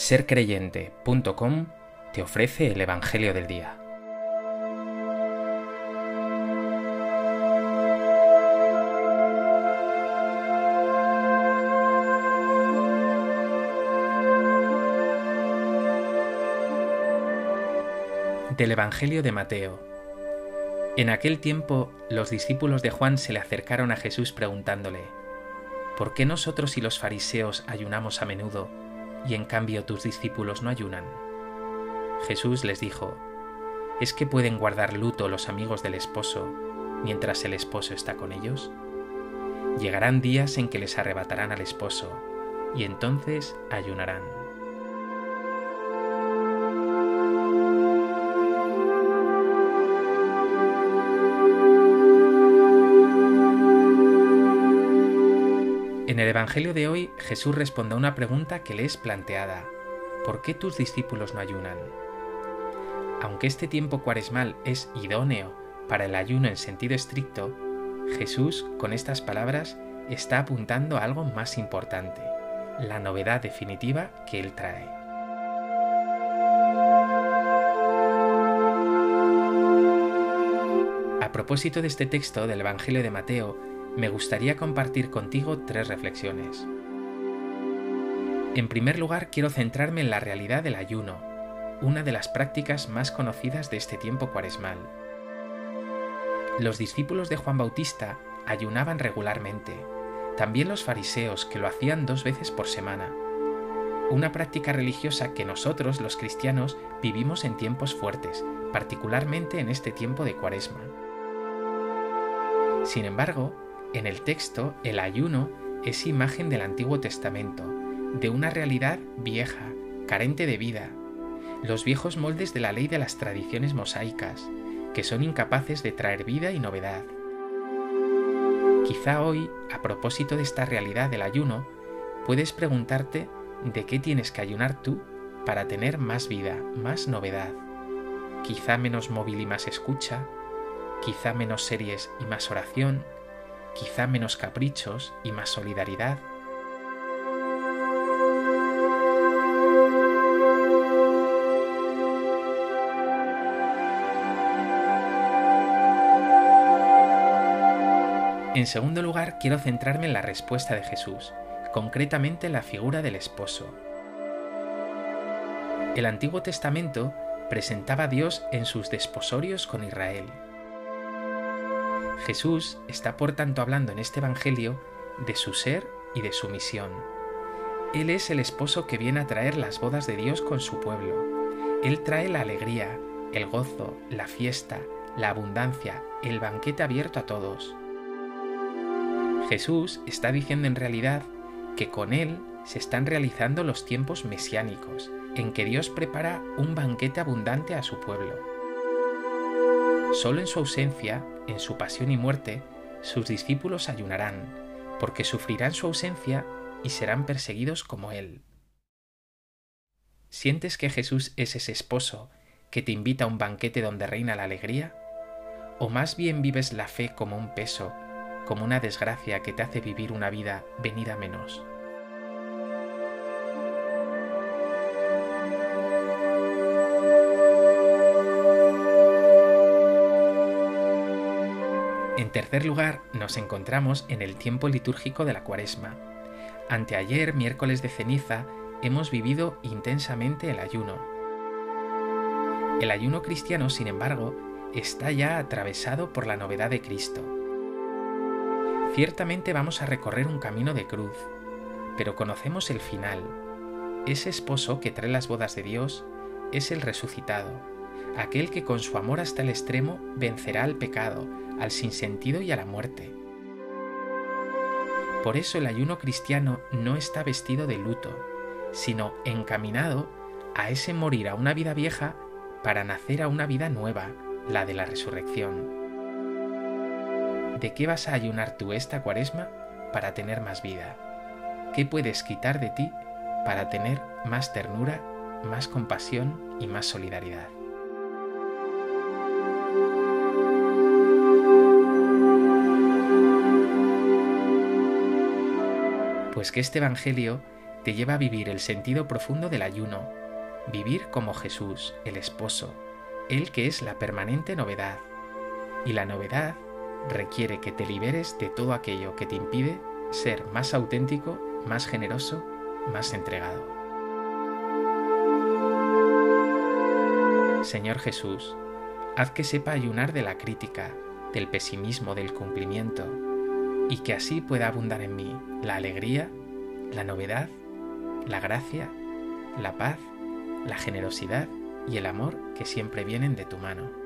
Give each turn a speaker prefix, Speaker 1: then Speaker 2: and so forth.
Speaker 1: sercreyente.com te ofrece el Evangelio del Día. Del Evangelio de Mateo. En aquel tiempo los discípulos de Juan se le acercaron a Jesús preguntándole, ¿por qué nosotros y los fariseos ayunamos a menudo y en cambio tus discípulos no ayunan? Jesús les dijo, ¿es que pueden guardar luto los amigos del esposo mientras el esposo está con ellos? Llegarán días en que les arrebatarán al esposo, y entonces ayunarán. En el Evangelio de hoy Jesús responde a una pregunta que le es planteada. ¿Por qué tus discípulos no ayunan? Aunque este tiempo cuaresmal es idóneo para el ayuno en sentido estricto, Jesús con estas palabras está apuntando a algo más importante, la novedad definitiva que Él trae. A propósito de este texto del Evangelio de Mateo, me gustaría compartir contigo tres reflexiones. En primer lugar, quiero centrarme en la realidad del ayuno, una de las prácticas más conocidas de este tiempo cuaresmal. Los discípulos de Juan Bautista ayunaban regularmente, también los fariseos que lo hacían dos veces por semana, una práctica religiosa que nosotros, los cristianos, vivimos en tiempos fuertes, particularmente en este tiempo de cuaresma. Sin embargo, en el texto, el ayuno es imagen del Antiguo Testamento, de una realidad vieja, carente de vida, los viejos moldes de la ley de las tradiciones mosaicas, que son incapaces de traer vida y novedad. Quizá hoy, a propósito de esta realidad del ayuno, puedes preguntarte de qué tienes que ayunar tú para tener más vida, más novedad. Quizá menos móvil y más escucha, quizá menos series y más oración, quizá menos caprichos y más solidaridad. En segundo lugar, quiero centrarme en la respuesta de Jesús, concretamente en la figura del esposo. El Antiguo Testamento presentaba a Dios en sus desposorios con Israel, Jesús está por tanto hablando en este Evangelio de su ser y de su misión. Él es el esposo que viene a traer las bodas de Dios con su pueblo. Él trae la alegría, el gozo, la fiesta, la abundancia, el banquete abierto a todos. Jesús está diciendo en realidad que con Él se están realizando los tiempos mesiánicos, en que Dios prepara un banquete abundante a su pueblo. Solo en su ausencia, en su pasión y muerte, sus discípulos ayunarán, porque sufrirán su ausencia y serán perseguidos como Él. ¿Sientes que Jesús es ese esposo que te invita a un banquete donde reina la alegría? ¿O más bien vives la fe como un peso, como una desgracia que te hace vivir una vida venida menos? En tercer lugar, nos encontramos en el tiempo litúrgico de la cuaresma. Anteayer, miércoles de ceniza, hemos vivido intensamente el ayuno. El ayuno cristiano, sin embargo, está ya atravesado por la novedad de Cristo. Ciertamente vamos a recorrer un camino de cruz, pero conocemos el final. Ese esposo que trae las bodas de Dios es el resucitado, aquel que con su amor hasta el extremo vencerá al pecado, al sinsentido y a la muerte. Por eso el ayuno cristiano no está vestido de luto, sino encaminado a ese morir a una vida vieja para nacer a una vida nueva, la de la resurrección. ¿De qué vas a ayunar tú esta cuaresma para tener más vida? ¿Qué puedes quitar de ti para tener más ternura, más compasión y más solidaridad? Pues que este Evangelio te lleva a vivir el sentido profundo del ayuno, vivir como Jesús, el esposo, Él que es la permanente novedad. Y la novedad requiere que te liberes de todo aquello que te impide ser más auténtico, más generoso, más entregado. Señor Jesús, haz que sepa ayunar de la crítica, del pesimismo, del cumplimiento, y que así pueda abundar en mí la alegría, la novedad, la gracia, la paz, la generosidad y el amor que siempre vienen de tu mano.